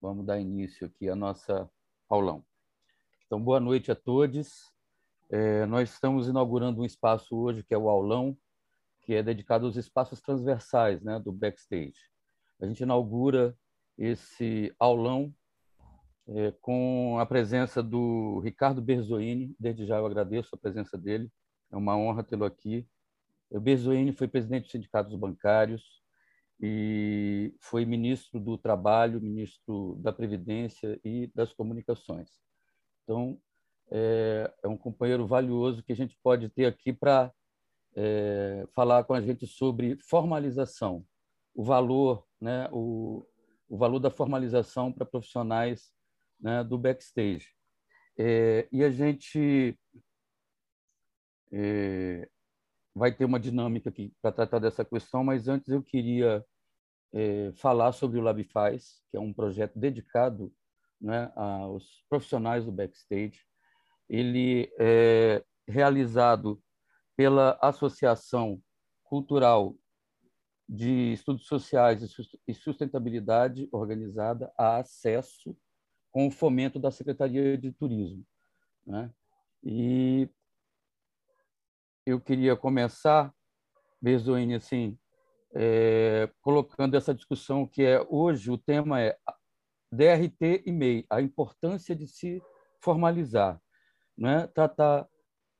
Vamos dar início aqui à nossa aulão. Então, boa noite a todos. É, nós estamos inaugurando um espaço hoje que é o aulão, que é dedicado aos espaços transversais né, do backstage. A gente inaugura esse aulão é, com a presença do Ricardo Berzoini. Desde já eu agradeço a presença dele, é uma honra tê-lo aqui. O Berzoini foi presidente dos sindicatos bancários e foi ministro do Trabalho, ministro da Previdência e das Comunicações. Então, é, é um companheiro valioso que a gente pode ter aqui para é, falar com a gente sobre formalização, o valor, né, o, o valor da formalização para profissionais né, do backstage. É, e a gente é, vai ter uma dinâmica aqui para tratar dessa questão, mas antes eu queria é, falar sobre o Labifaz, que é um projeto dedicado né, aos profissionais do backstage. Ele é realizado pela Associação Cultural de Estudos Sociais e Sustentabilidade Organizada a Acesso, com o fomento da Secretaria de Turismo. Né? E eu queria começar, Bezoine, assim, é, colocando essa discussão que é hoje o tema é DRT e MEI, a importância de se formalizar, né? Tratar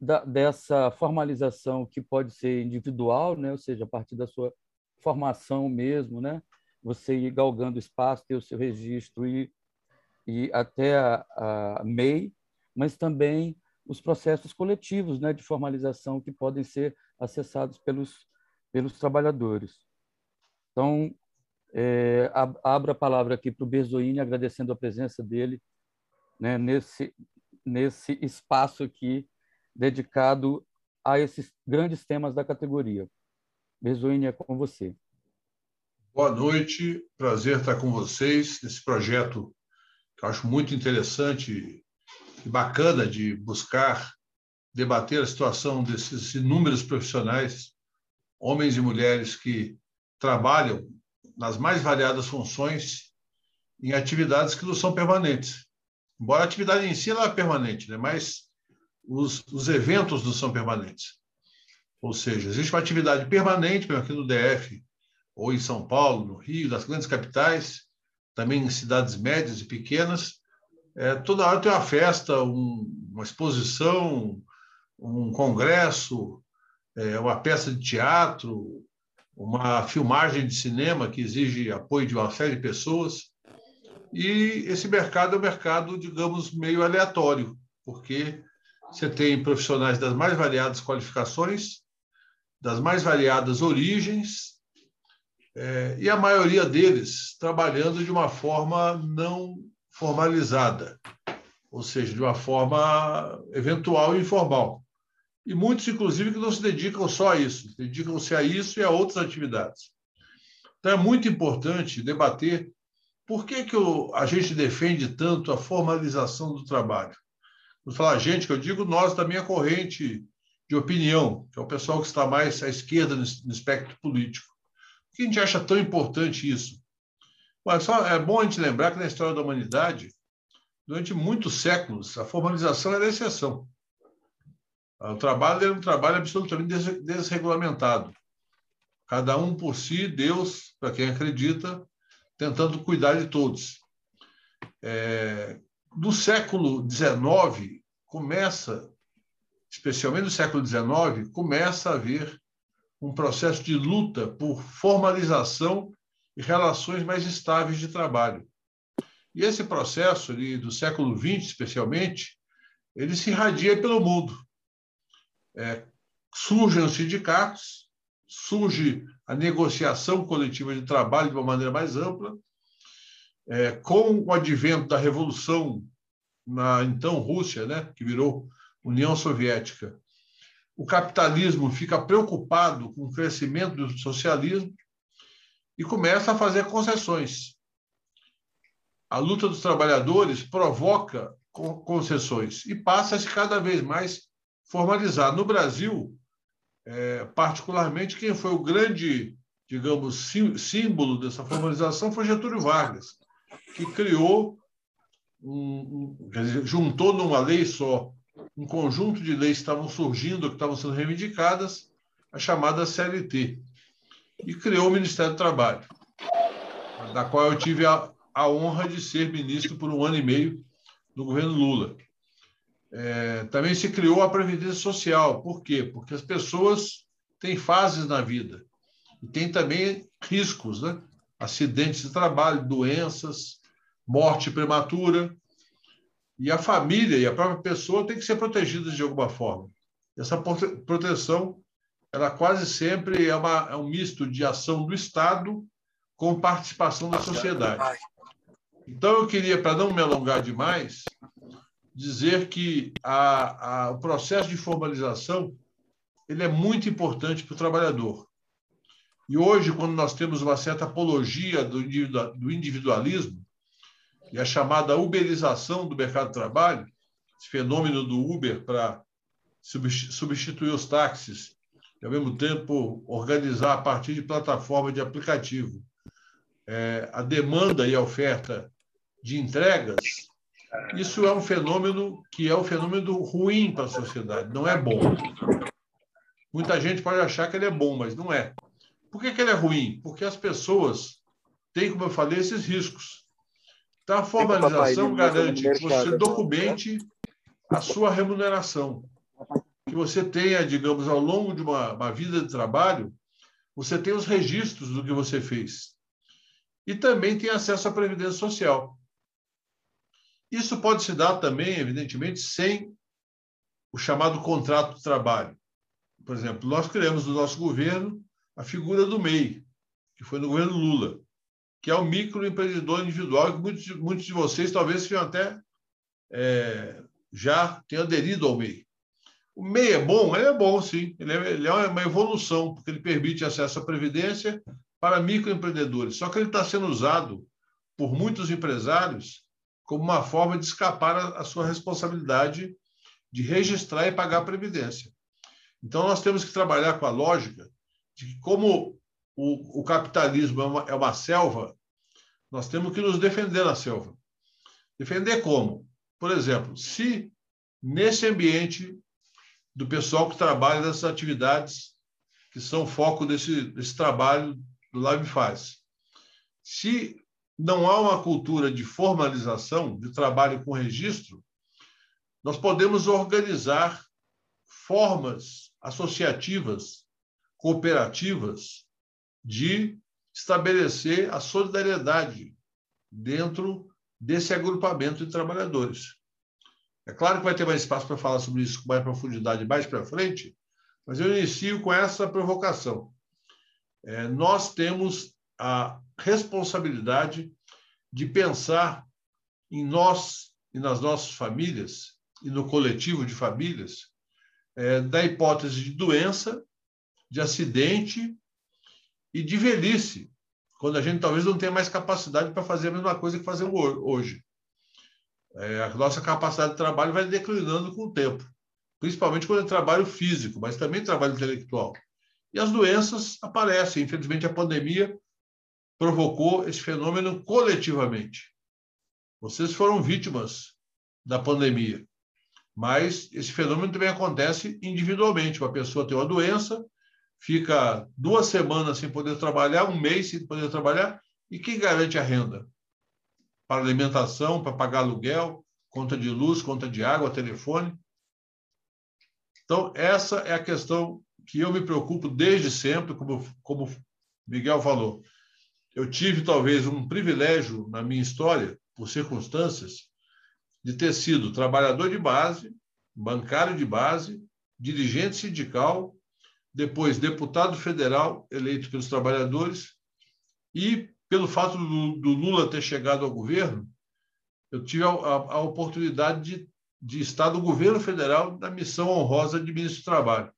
da, dessa formalização que pode ser individual, né? Ou seja, a partir da sua formação mesmo, né? Você ir galgando espaço, ter o seu registro e, e até a, a MEI, mas também os processos coletivos né, de formalização que podem ser acessados pelos, pelos trabalhadores. Então, é, abro a palavra aqui para o Berzoini, agradecendo a presença dele né, nesse, nesse espaço aqui dedicado a esses grandes temas da categoria. Berzoini, é com você. Boa noite, prazer estar com vocês nesse projeto que eu acho muito interessante bacana de buscar debater a situação desses inúmeros profissionais, homens e mulheres que trabalham nas mais variadas funções em atividades que não são permanentes. Embora a atividade em si ela é permanente, né? mas os, os eventos não são permanentes. Ou seja, existe uma atividade permanente, aqui no DF, ou em São Paulo, no Rio, nas grandes capitais, também em cidades médias e pequenas, é, toda hora tem uma festa, um, uma exposição, um congresso, é, uma peça de teatro, uma filmagem de cinema que exige apoio de uma série de pessoas. E esse mercado é um mercado, digamos, meio aleatório, porque você tem profissionais das mais variadas qualificações, das mais variadas origens, é, e a maioria deles trabalhando de uma forma não formalizada, ou seja, de uma forma eventual e informal. E muitos, inclusive, que não se dedicam só a isso, dedicam-se a isso e a outras atividades. Então, é muito importante debater por que, que a gente defende tanto a formalização do trabalho. Vou falar gente, que eu digo nós da minha corrente de opinião, que é o pessoal que está mais à esquerda no espectro político. Por que a gente acha tão importante isso? Mas só é bom a gente lembrar que na história da humanidade, durante muitos séculos, a formalização era a exceção. O trabalho era um trabalho absolutamente desregulamentado. Cada um por si, Deus, para quem acredita, tentando cuidar de todos. É, no século XIX, começa, especialmente no século XIX, começa a haver um processo de luta por formalização e relações mais estáveis de trabalho. E esse processo ali, do século XX, especialmente, ele se irradia pelo mundo. É, surgem os sindicatos, surge a negociação coletiva de trabalho de uma maneira mais ampla. É, com o advento da revolução na então Rússia, né, que virou União Soviética, o capitalismo fica preocupado com o crescimento do socialismo e começa a fazer concessões. A luta dos trabalhadores provoca concessões e passa a se cada vez mais formalizar. No Brasil, é, particularmente, quem foi o grande, digamos, símbolo dessa formalização foi Getúlio Vargas, que criou, um, um, juntou numa lei só um conjunto de leis que estavam surgindo, que estavam sendo reivindicadas, a chamada CLT, e criou o Ministério do Trabalho, da qual eu tive a, a honra de ser ministro por um ano e meio no governo Lula. É, também se criou a Previdência Social. Por quê? Porque as pessoas têm fases na vida e tem também riscos, né? acidentes de trabalho, doenças, morte prematura. E a família e a própria pessoa têm que ser protegidas de alguma forma. Essa proteção, ela quase sempre é, uma, é um misto de ação do Estado com participação da sociedade. Então, eu queria, para não me alongar demais, dizer que a, a, o processo de formalização ele é muito importante para o trabalhador. E hoje, quando nós temos uma certa apologia do individualismo e a chamada uberização do mercado de trabalho, esse fenômeno do Uber para substituir os táxis e, ao mesmo tempo, organizar a partir de plataforma de aplicativo é, a demanda e a oferta de entregas, isso é um fenômeno que é um fenômeno ruim para a sociedade, não é bom. Muita gente pode achar que ele é bom, mas não é. Por que, que ele é ruim? Porque as pessoas têm, como eu falei, esses riscos. Então, a formalização garante que você documente a sua remuneração. Você tenha, digamos, ao longo de uma, uma vida de trabalho, você tem os registros do que você fez. E também tem acesso à Previdência Social. Isso pode se dar também, evidentemente, sem o chamado contrato de trabalho. Por exemplo, nós criamos no nosso governo a figura do MEI, que foi no governo Lula, que é o microempreendedor individual, que muitos, muitos de vocês talvez tenham até é, já tenham aderido ao MEI. O MEI é bom? Ele é bom, sim. Ele é, ele é uma evolução, porque ele permite acesso à previdência para microempreendedores. Só que ele está sendo usado por muitos empresários como uma forma de escapar à sua responsabilidade de registrar e pagar a previdência. Então, nós temos que trabalhar com a lógica de que, como o, o capitalismo é uma, é uma selva, nós temos que nos defender na selva. Defender como? Por exemplo, se nesse ambiente do pessoal que trabalha nessas atividades que são foco desse, desse trabalho do Live Faz, se não há uma cultura de formalização, de trabalho com registro, nós podemos organizar formas associativas, cooperativas, de estabelecer a solidariedade dentro desse agrupamento de trabalhadores. É claro que vai ter mais espaço para falar sobre isso com mais profundidade mais para frente, mas eu inicio com essa provocação. É, nós temos a responsabilidade de pensar em nós e nas nossas famílias e no coletivo de famílias é, da hipótese de doença, de acidente e de velhice, quando a gente talvez não tenha mais capacidade para fazer a mesma coisa que fazemos hoje. É, a nossa capacidade de trabalho vai declinando com o tempo, principalmente quando é trabalho físico, mas também trabalho intelectual. E as doenças aparecem. Infelizmente, a pandemia provocou esse fenômeno coletivamente. Vocês foram vítimas da pandemia, mas esse fenômeno também acontece individualmente. Uma pessoa tem uma doença, fica duas semanas sem poder trabalhar, um mês sem poder trabalhar, e quem garante a renda? Para alimentação, para pagar aluguel, conta de luz, conta de água, telefone. Então, essa é a questão que eu me preocupo desde sempre, como, como Miguel falou eu tive talvez um privilégio na minha história, por circunstâncias, de ter sido trabalhador de base, bancário de base, dirigente sindical, depois deputado federal eleito pelos trabalhadores e pelo fato do, do Lula ter chegado ao governo, eu tive a, a, a oportunidade de, de estar no governo federal na missão honrosa de ministro do Trabalho.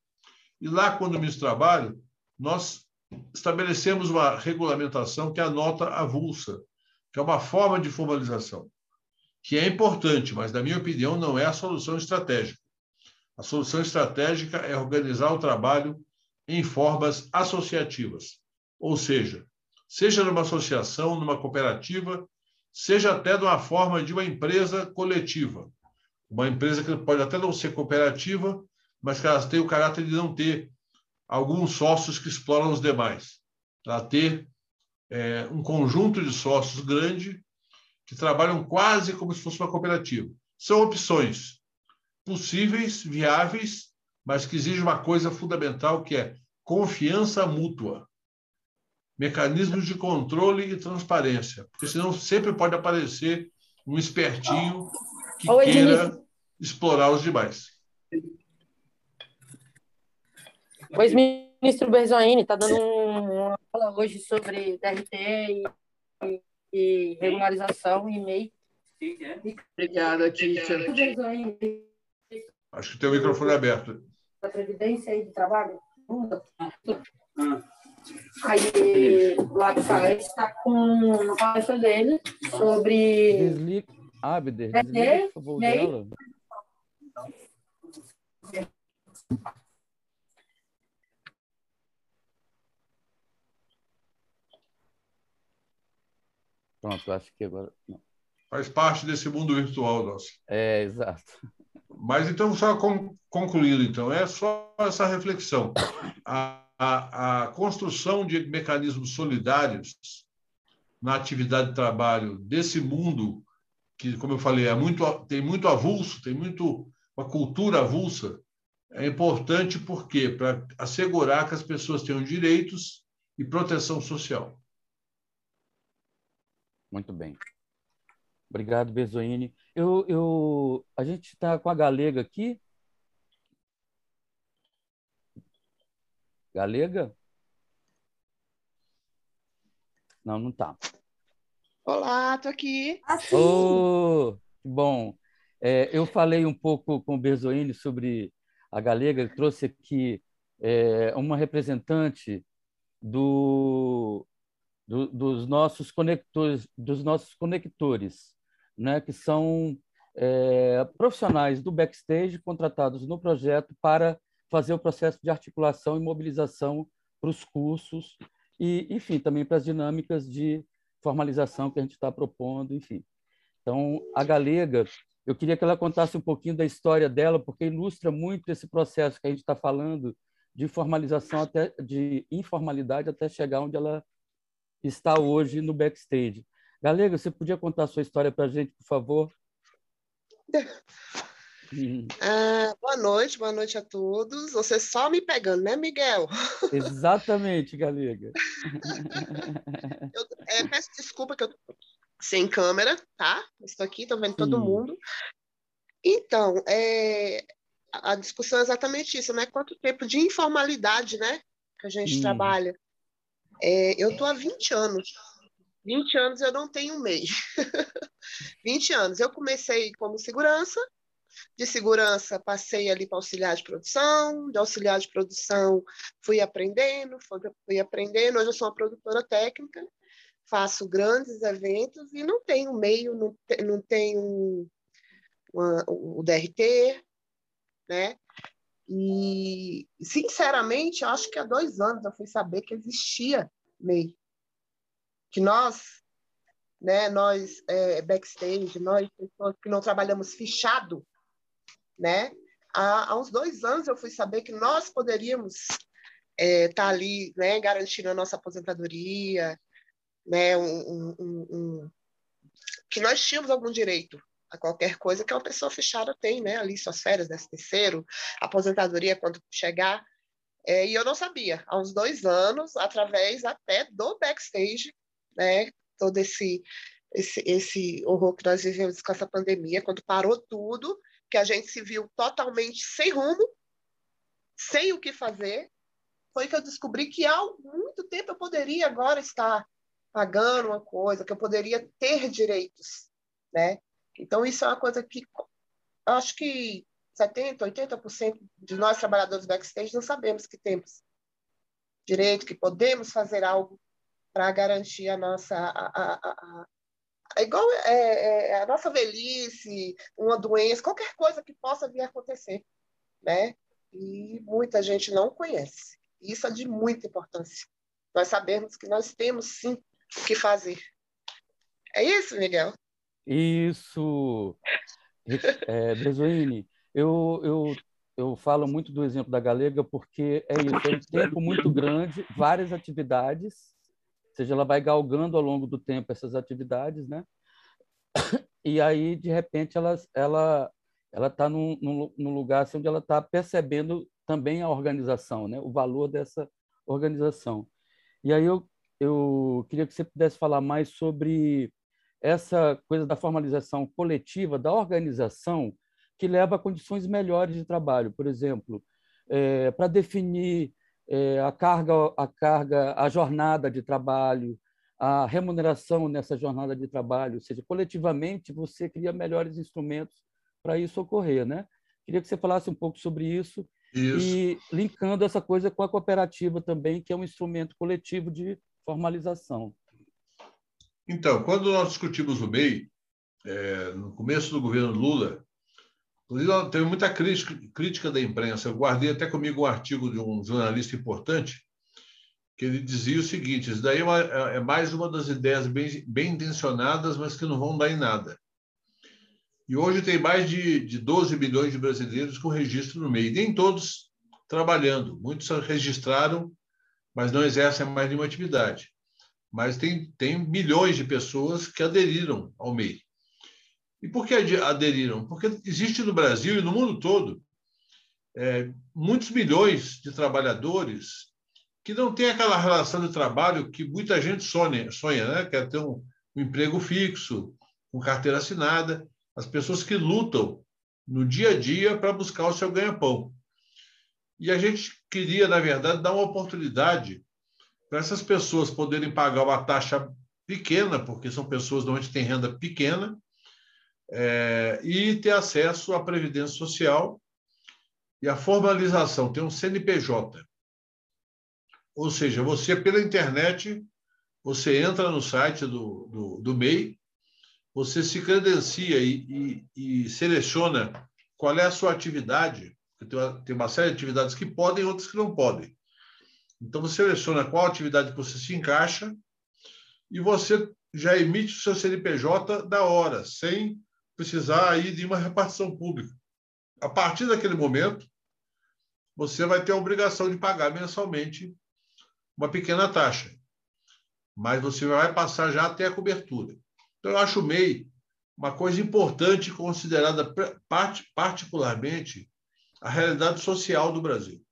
E lá, quando ministro do Trabalho, nós estabelecemos uma regulamentação que é a nota avulsa, que é uma forma de formalização, que é importante, mas, na minha opinião, não é a solução estratégica. A solução estratégica é organizar o trabalho em formas associativas, ou seja, seja numa associação, numa cooperativa, seja até de uma forma de uma empresa coletiva. Uma empresa que pode até não ser cooperativa, mas que ela tem o caráter de não ter alguns sócios que exploram os demais. Ela ter é, um conjunto de sócios grande que trabalham quase como se fosse uma cooperativa. São opções possíveis, viáveis, mas que exigem uma coisa fundamental que é confiança mútua, mecanismos de controle e transparência, porque senão sempre pode aparecer um espertinho que Oi, queira explorar os demais. Pois, ministro Berzoini está dando uma fala hoje sobre DRT e, e regularização e MEI. Obrigada, Tícia. Acho que tem o microfone aberto. Da Previdência e do Trabalho? Aí, lá do Faes está com uma palestra dele sobre. Desliga. Abder, desliga, por favor, dela. Pronto, acho que agora. Não. Faz parte desse mundo virtual nosso. É, exato. Mas então, só concluindo, então, é só essa reflexão. A, a, construção de mecanismos solidários na atividade de trabalho desse mundo que, como eu falei, é muito, tem muito avulso, tem muito uma cultura avulsa, é importante porque para assegurar que as pessoas tenham direitos e proteção social. Muito bem. Obrigado, Bezoini. Eu, eu, a gente está com a Galega aqui. Galega? Não, não está. Olá, estou aqui. Oh, bom. É, eu falei um pouco com o Berzoini sobre a Galega, ele trouxe aqui é, uma representante do, do, dos nossos conectores, dos nossos conectores, né, que são é, profissionais do backstage contratados no projeto para fazer o processo de articulação e mobilização para os cursos e, enfim, também para as dinâmicas de formalização que a gente está propondo, enfim. Então, a Galega, eu queria que ela contasse um pouquinho da história dela, porque ilustra muito esse processo que a gente está falando de formalização até de informalidade até chegar onde ela está hoje no backstage. Galega, você podia contar a sua história para a gente, por favor? Ah, boa noite, boa noite a todos. Você só me pegando, né, Miguel? Exatamente, Galega. eu, é, peço desculpa que eu sem câmera, tá? Estou aqui, estou vendo Sim. todo mundo. Então, é, a discussão é exatamente isso, né? Quanto tempo de informalidade, né? Que a gente trabalha. É, eu estou há 20 anos 20 anos eu não tenho MEI. 20 anos. Eu comecei como segurança, de segurança passei ali para auxiliar de produção, de auxiliar de produção fui aprendendo, fui, aprendendo. Hoje eu sou uma produtora técnica, faço grandes eventos e não tenho meio, não, não tenho uma, o DRT, né? E, sinceramente, acho que há dois anos eu fui saber que existia MEI que nós, né, nós é, backstage, nós pessoas que não trabalhamos fichado, né, há, há uns dois anos eu fui saber que nós poderíamos estar é, tá ali, né, garantindo a nossa aposentadoria, né, um, um, um, que nós tínhamos algum direito a qualquer coisa que uma pessoa fechada tem, né, ali suas férias, décimo terceiro, aposentadoria quando chegar, é, e eu não sabia, há uns dois anos, através até do backstage, né? Todo esse, esse, esse horror que nós vivemos com essa pandemia, quando parou tudo, que a gente se viu totalmente sem rumo, sem o que fazer, foi que eu descobri que há muito tempo eu poderia agora estar pagando uma coisa, que eu poderia ter direitos, né? Então, isso é uma coisa que acho que 70%, 80% de nós trabalhadores backstage não sabemos que temos direito, que podemos fazer algo para garantir a nossa. A, a, a, a igual é, é, a nossa velhice, uma doença, qualquer coisa que possa vir a acontecer, né? E muita gente não conhece. Isso é de muita importância. Nós sabemos que nós temos sim o que fazer. É isso, Miguel? Isso. É, eu, eu, eu falo muito do exemplo da Galega porque é isso, é um tempo muito grande, várias atividades, seja, ela vai galgando ao longo do tempo essas atividades, né? E aí, de repente, ela ela ela está num, num, lugar assim, onde ela está percebendo também a organização, né? o valor dessa organização. E aí eu, eu queria que você pudesse falar mais sobre essa coisa da formalização coletiva, da organização, que leva a condições melhores de trabalho. Por exemplo, é, para definir a carga, a carga, a jornada de trabalho, a remuneração nessa jornada de trabalho, ou seja, coletivamente você cria melhores instrumentos para isso ocorrer, né? Queria que você falasse um pouco sobre isso, isso, e linkando essa coisa com a cooperativa também, que é um instrumento coletivo de formalização. Então, quando nós discutimos o MEI, é, no começo do governo Lula, inclusive teve muita crítica, da imprensa. Eu guardei até comigo um artigo de um jornalista importante, que ele dizia o seguinte: isso daí é, é, é mais uma das ideias bem, bem intencionadas, mas que não vão dar em nada. E hoje tem mais de, de 12 milhões de brasileiros com registro no MEI, nem todos trabalhando. Muitos registraram, mas não exercem mais nenhuma atividade mas tem, tem milhões de pessoas que aderiram ao MEI. E por que aderiram? Porque existe no Brasil e no mundo todo é, muitos milhões de trabalhadores que não têm aquela relação de trabalho que muita gente sonha, sonha né? quer ter um, um emprego fixo, com carteira assinada, as pessoas que lutam no dia a dia para buscar o seu ganha-pão. E a gente queria, na verdade, dar uma oportunidade para essas pessoas poderem pagar uma taxa pequena, porque são pessoas onde tem renda pequena, é, e ter acesso à previdência social e à formalização, ter um CNPJ. Ou seja, você, pela internet, você entra no site do, do, do MEI, você se credencia e, e, e, seleciona qual é a sua atividade. Tem uma, tem uma série de atividades que podem e outras que não podem. Então, você seleciona qual atividade que você se encaixa e você já emite o seu CNPJ da hora, sem precisar aí de uma repartição pública. A partir daquele momento, você vai ter a obrigação de pagar mensalmente uma pequena taxa, mas você vai passar já até a cobertura. Então, eu acho o MEI uma coisa importante considerada particularmente a realidade social do Brasil.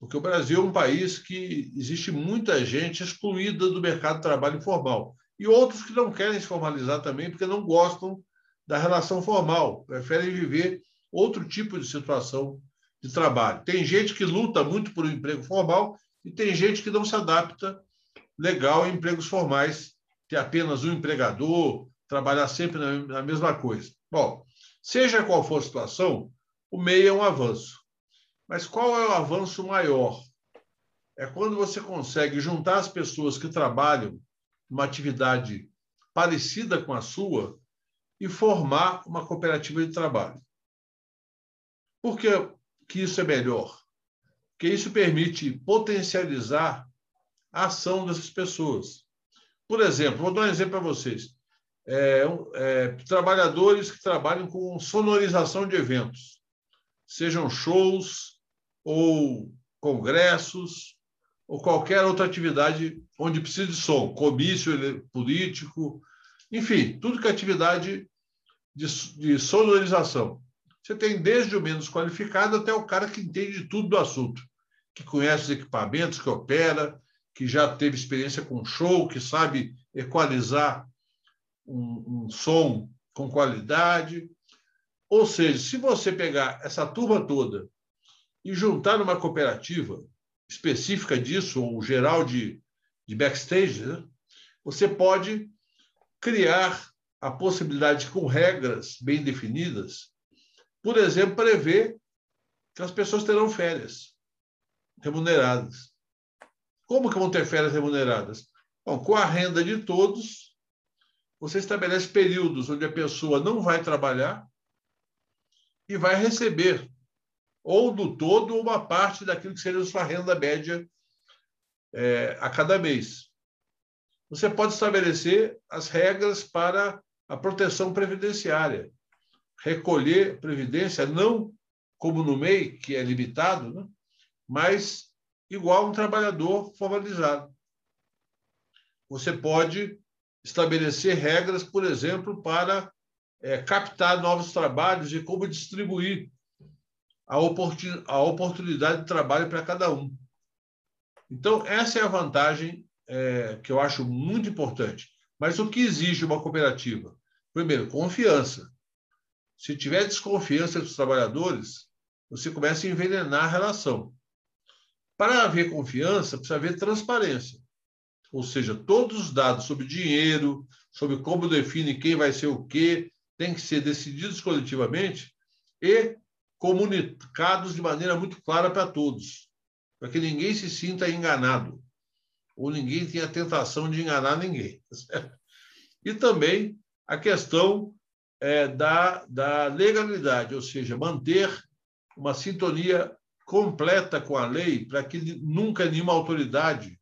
Porque o Brasil é um país que existe muita gente excluída do mercado de trabalho informal. E outros que não querem se formalizar também, porque não gostam da relação formal, preferem viver outro tipo de situação de trabalho. Tem gente que luta muito por um emprego formal e tem gente que não se adapta legal a empregos formais, ter apenas um empregador, trabalhar sempre na mesma coisa. Bom, seja qual for a situação, o MEI é um avanço. Mas qual é o avanço maior? É quando você consegue juntar as pessoas que trabalham numa atividade parecida com a sua e formar uma cooperativa de trabalho. Por que, que isso é melhor? Porque isso permite potencializar a ação dessas pessoas. Por exemplo, vou dar um exemplo para vocês. É, é, trabalhadores que trabalham com sonorização de eventos, sejam shows, ou congressos, ou qualquer outra atividade onde precise de som, comício político, enfim, tudo que é atividade de, de sonorização. Você tem desde o menos qualificado até o cara que entende tudo do assunto, que conhece os equipamentos, que opera, que já teve experiência com show, que sabe equalizar um, um som com qualidade. Ou seja, se você pegar essa turma toda e juntar numa cooperativa específica disso, ou geral de, de backstage, né? você pode criar a possibilidade, com regras bem definidas, por exemplo, prever que as pessoas terão férias remuneradas. Como que vão ter férias remuneradas? Bom, com a renda de todos, você estabelece períodos onde a pessoa não vai trabalhar e vai receber ou do todo ou uma parte daquilo que seria a sua renda média é, a cada mês. Você pode estabelecer as regras para a proteção previdenciária. Recolher previdência não como no MEI, que é limitado, né? mas igual um trabalhador formalizado. Você pode estabelecer regras, por exemplo, para é, captar novos trabalhos e como distribuir a, oportun, a oportunidade de trabalho para cada um. Então, essa é a vantagem é, que eu acho muito importante. Mas o que exige uma cooperativa? Primeiro, confiança. Se tiver desconfiança dos trabalhadores, você começa a envenenar a relação. Para haver confiança, precisa haver transparência. Ou seja, todos os dados sobre dinheiro, sobre como define quem vai ser o quê, têm que ser decididos coletivamente e comunicados de maneira muito clara para todos, para que ninguém se sinta enganado ou ninguém tenha a tentação de enganar ninguém. Tá e também a questão é, da, da legalidade, ou seja, manter uma sintonia completa com a lei para que nunca nenhuma autoridade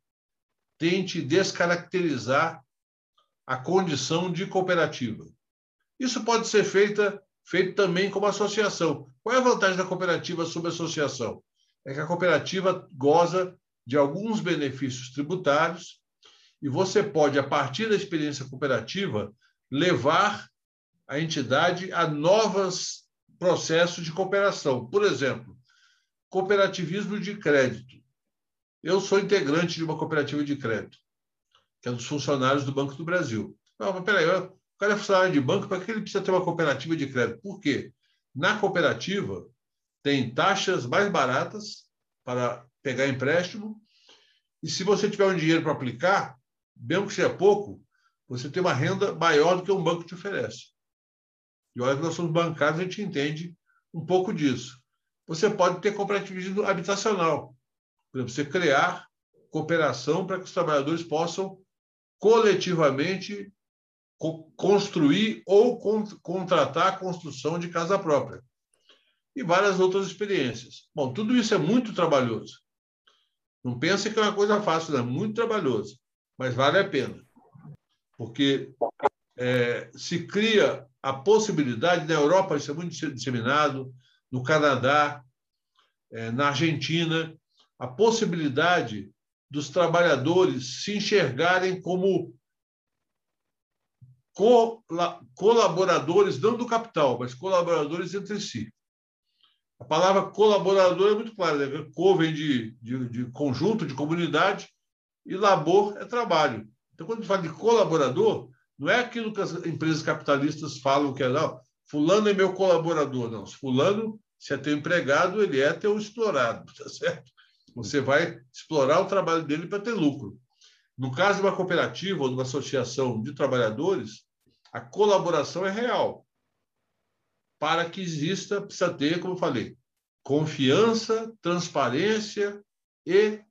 tente descaracterizar a condição de cooperativa. Isso pode ser feita, feito também como associação. Qual é a vantagem da cooperativa sobre a associação? É que a cooperativa goza de alguns benefícios tributários e você pode, a partir da experiência cooperativa, levar a entidade a novos processos de cooperação. Por exemplo, cooperativismo de crédito. Eu sou integrante de uma cooperativa de crédito, que é dos funcionários do Banco do Brasil. Não, mas peraí, o cara é funcionário de banco, para que ele precisa ter uma cooperativa de crédito? Por quê? Na cooperativa, tem taxas mais baratas para pegar empréstimo, e se você tiver um dinheiro para aplicar, mesmo que seja pouco, você tem uma renda maior do que um banco te oferece. E olha que nós somos bancários, a gente entende um pouco disso você pode ter cooperativismo habitacional. Por exemplo, você criar cooperação para que os trabalhadores possam coletivamente co construir ou con contratar a construção de casa própria. E várias outras experiências. Bom, tudo isso é muito trabalhoso. Não pense que é uma coisa fácil. É muito trabalhoso, mas vale a pena. Porque é, se cria a possibilidade, na Europa isso é muito disseminado, no Canadá, é, na Argentina, a possibilidade dos trabalhadores se enxergarem como colaboradores, não do capital, mas colaboradores entre si. A palavra colaborador é muito clara, né? co vem de, de, de, conjunto, de comunidade, e labor é trabalho. Então, quando a gente fala de colaborador, não é aquilo que as empresas capitalistas falam que é, não, fulano é meu colaborador. Não, fulano se é teu empregado, ele é teu explorado, tá certo? Você vai explorar o trabalho dele para ter lucro. No caso de uma cooperativa ou de uma associação de trabalhadores, a colaboração é real. Para que exista, precisa ter, como eu falei, confiança, transparência e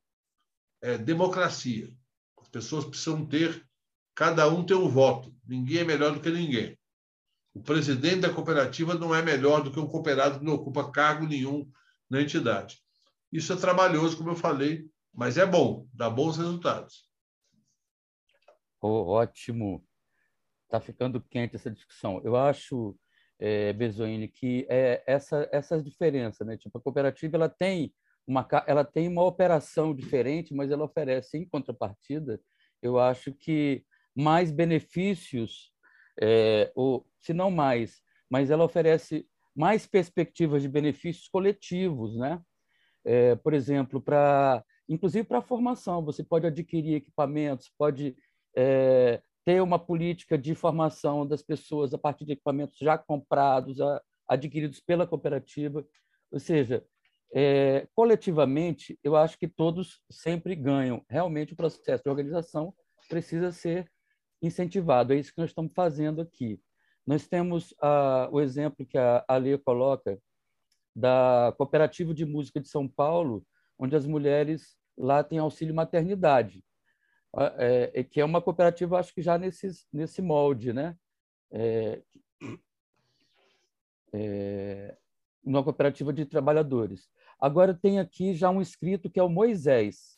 é, democracia. As pessoas precisam ter, cada um tem um voto. Ninguém é melhor do que ninguém. O presidente da cooperativa não é melhor do que um cooperado que não ocupa cargo nenhum na entidade. Isso é trabalhoso, como eu falei, mas é bom, dá bons resultados. Oh, ótimo. Está ficando quente essa discussão. Eu acho, é, que é essa, essa diferença. Né? Tipo, a cooperativa ela tem, uma, ela tem uma operação diferente, mas ela oferece, em contrapartida, eu acho que mais benefícios é, ou se não mais, mas ela oferece mais perspectivas de benefícios coletivos, né? É, por exemplo, para inclusive para a formação, você pode adquirir equipamentos, pode é, ter uma política de formação das pessoas a partir de equipamentos já comprados, a, adquiridos pela cooperativa, ou seja, é, coletivamente, eu acho que todos sempre ganham. Realmente, o processo de organização precisa ser incentivado. É isso que nós estamos fazendo aqui. Nós temos ah, o exemplo que a Alê coloca da Cooperativa de Música de São Paulo, onde as mulheres lá têm auxílio maternidade, é, é, que é uma cooperativa, acho que já nesse, nesse molde, né? É, é, uma cooperativa de trabalhadores. Agora tem aqui já um inscrito que é o Moisés.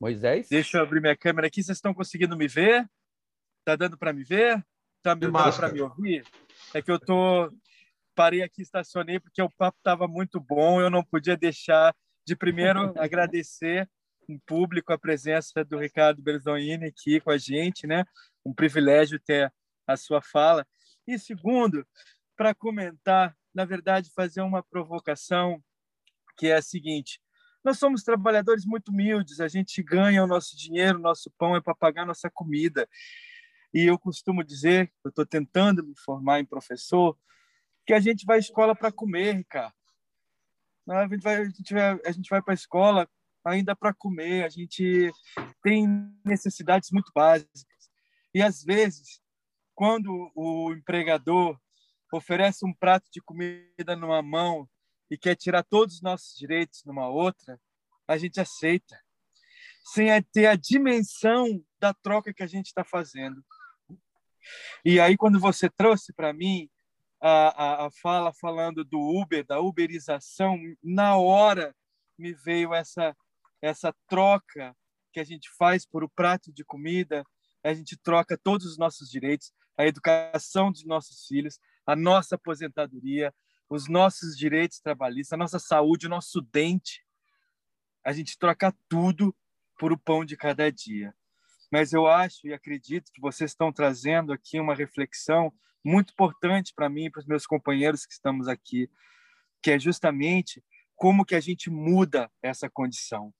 Moisés? Deixa eu abrir minha câmera aqui. Vocês estão conseguindo me ver? Tá dando para me ver? Tá dando para me ouvir? É que eu tô parei aqui, estacionei porque o papo estava muito bom. Eu não podia deixar de primeiro agradecer em público a presença do Ricardo Berzonini aqui com a gente, né? Um privilégio ter a sua fala. E segundo, para comentar, na verdade, fazer uma provocação que é a seguinte: nós somos trabalhadores muito humildes, a gente ganha o nosso dinheiro, o nosso pão é para pagar nossa comida. E eu costumo dizer, eu estou tentando me formar em professor, que a gente vai à escola para comer, Ricardo. A gente vai, a gente vai, vai para a escola ainda para comer, a gente tem necessidades muito básicas. E às vezes, quando o empregador oferece um prato de comida numa mão e quer tirar todos os nossos direitos numa outra, a gente aceita, sem ter a dimensão da troca que a gente está fazendo. E aí, quando você trouxe para mim a, a, a, fala falando do Uber, da uberização, na hora me veio essa, essa troca que a gente faz por o prato de comida, a gente troca todos os nossos direitos, a educação dos nossos filhos, a nossa aposentadoria, os nossos direitos trabalhistas, a nossa saúde, o nosso dente. A gente troca tudo por o pão de cada dia. Mas eu acho e acredito que vocês estão trazendo aqui uma reflexão muito importante para mim e para os meus companheiros que estamos aqui, que é justamente como que a gente muda essa condição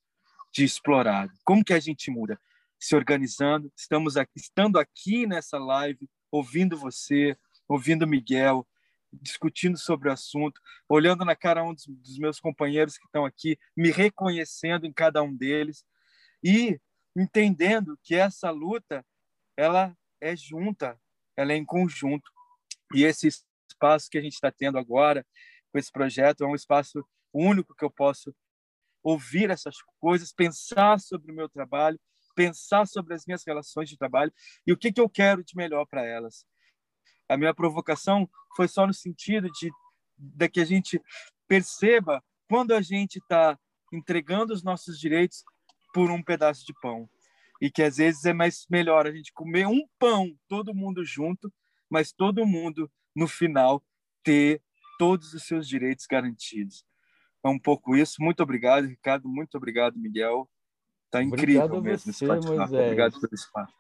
de explorado. Como que a gente muda? Se organizando, estamos aqui, estando aqui nessa live, ouvindo você, ouvindo Miguel, discutindo sobre o assunto, olhando na cara um dos, dos meus companheiros que estão aqui, me reconhecendo em cada um deles e entendendo que essa luta ela é junta, ela é em conjunto. E esse espaço que a gente está tendo agora, com esse projeto, é um espaço único que eu posso ouvir essas coisas, pensar sobre o meu trabalho, pensar sobre as minhas relações de trabalho e o que, que eu quero de melhor para elas. A minha provocação foi só no sentido de, de que a gente perceba quando a gente está entregando os nossos direitos por um pedaço de pão. E que às vezes é mais melhor a gente comer um pão, todo mundo junto, mas todo mundo, no final, ter todos os seus direitos garantidos. É um pouco isso. Muito obrigado, Ricardo. Muito obrigado, Miguel. Está incrível mesmo você, esse Obrigado pelo espaço.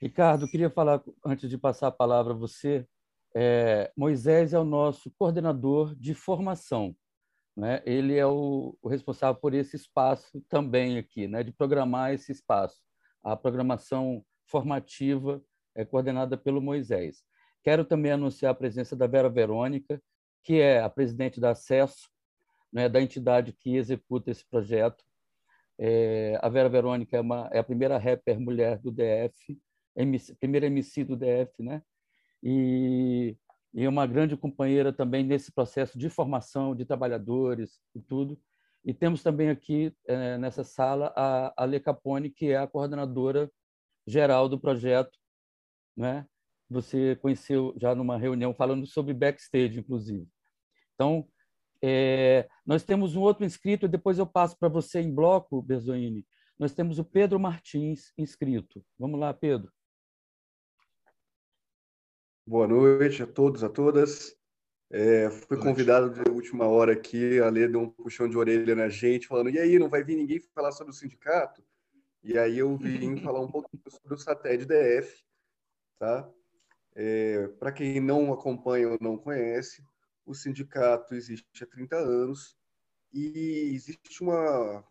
Ricardo, queria falar, antes de passar a palavra a você, é, Moisés é o nosso coordenador de formação. Né? Ele é o, o, responsável por esse espaço também aqui, né? de programar esse espaço. A programação formativa é coordenada pelo Moisés. Quero também anunciar a presença da Vera Verônica, que é a presidente da Acesso, né, da entidade que executa esse projeto. É, a Vera Verônica é, uma, é a primeira rapper mulher do DF, MC, primeira MC do DF, né? E e uma grande companheira também nesse processo de formação de trabalhadores e tudo. E temos também aqui é, nessa sala a, a Le Capone, que é a coordenadora geral do projeto, né? Você conheceu já numa reunião falando sobre backstage, inclusive. Então, é, nós temos um outro inscrito, depois eu passo para você em bloco, Bezoini. Nós temos o Pedro Martins inscrito. Vamos lá, Pedro. Boa noite a todos, a todas. É, fui convidado de última hora aqui, a ler deu um puxão de orelha na gente, falando: e aí, não vai vir ninguém falar sobre o sindicato? E aí eu vim falar um pouquinho sobre o SATED DF. Tá? É, Para quem não acompanha ou não conhece, o sindicato existe há 30 anos e existe uma,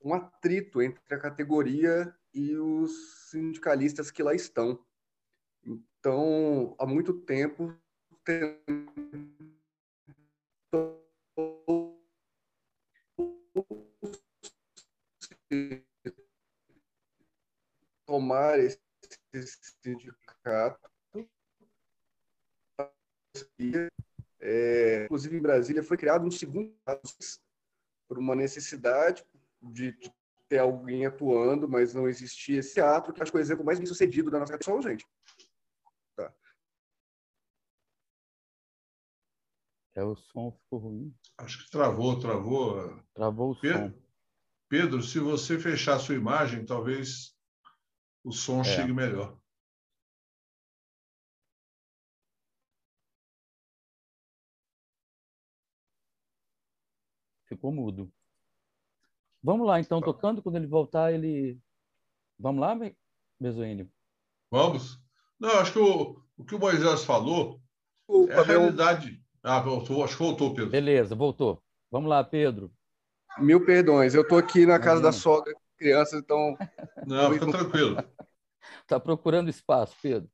um atrito entre a categoria e os sindicalistas que lá estão. Então, há muito tempo tomar esse sindicato é, inclusive em Brasília foi criado um segundo por uma necessidade de, ter alguém atuando, mas não existia esse teatro, que acho que é o exemplo mais bem sucedido da nossa capital, gente. É, o som ficou ruim. Acho que travou, travou. Travou o Pedro? som. Pedro, se você fechar sua imagem, talvez o som é. chegue melhor. Ficou mudo. Vamos lá, então, tocando. Quando ele voltar, ele. Vamos lá, Bezoínio? Vamos. Não, acho que o, o que o Moisés falou Opa, é a realidade. Ah, voltou, acho que voltou, Pedro. Beleza, voltou. Vamos lá, Pedro. Mil perdões, eu estou aqui na casa da sogra, crianças, então. Não, fica tranquilo. Está procurando espaço, Pedro.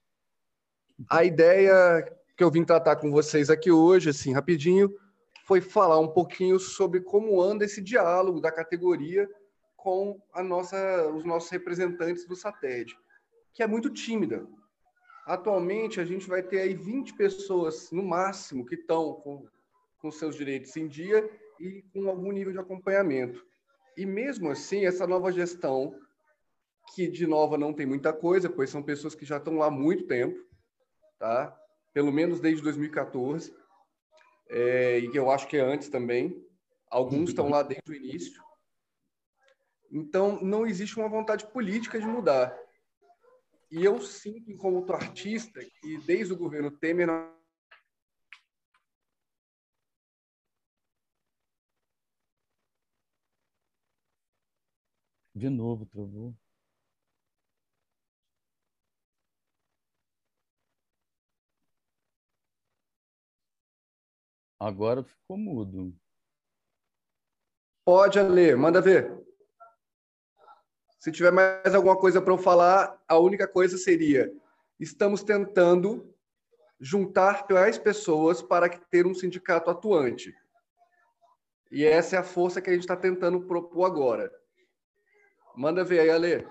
A ideia que eu vim tratar com vocês aqui hoje, assim, rapidinho, foi falar um pouquinho sobre como anda esse diálogo da categoria com a nossa, os nossos representantes do SATED, que é muito tímida. Atualmente, a gente vai ter aí 20 pessoas, no máximo, que estão com, com seus direitos em dia e com algum nível de acompanhamento. E mesmo assim, essa nova gestão, que de nova não tem muita coisa, pois são pessoas que já estão lá há muito tempo, tá? pelo menos desde 2014, é, e eu acho que é antes também. Alguns estão lá desde o início. Então, não existe uma vontade política de mudar. E eu sinto, como artista, que desde o governo Temer De novo, travou. Agora ficou mudo. Pode ler, manda ver. Se tiver mais alguma coisa para eu falar, a única coisa seria: estamos tentando juntar mais pessoas para ter um sindicato atuante. E essa é a força que a gente está tentando propor agora. Manda ver aí, Ale.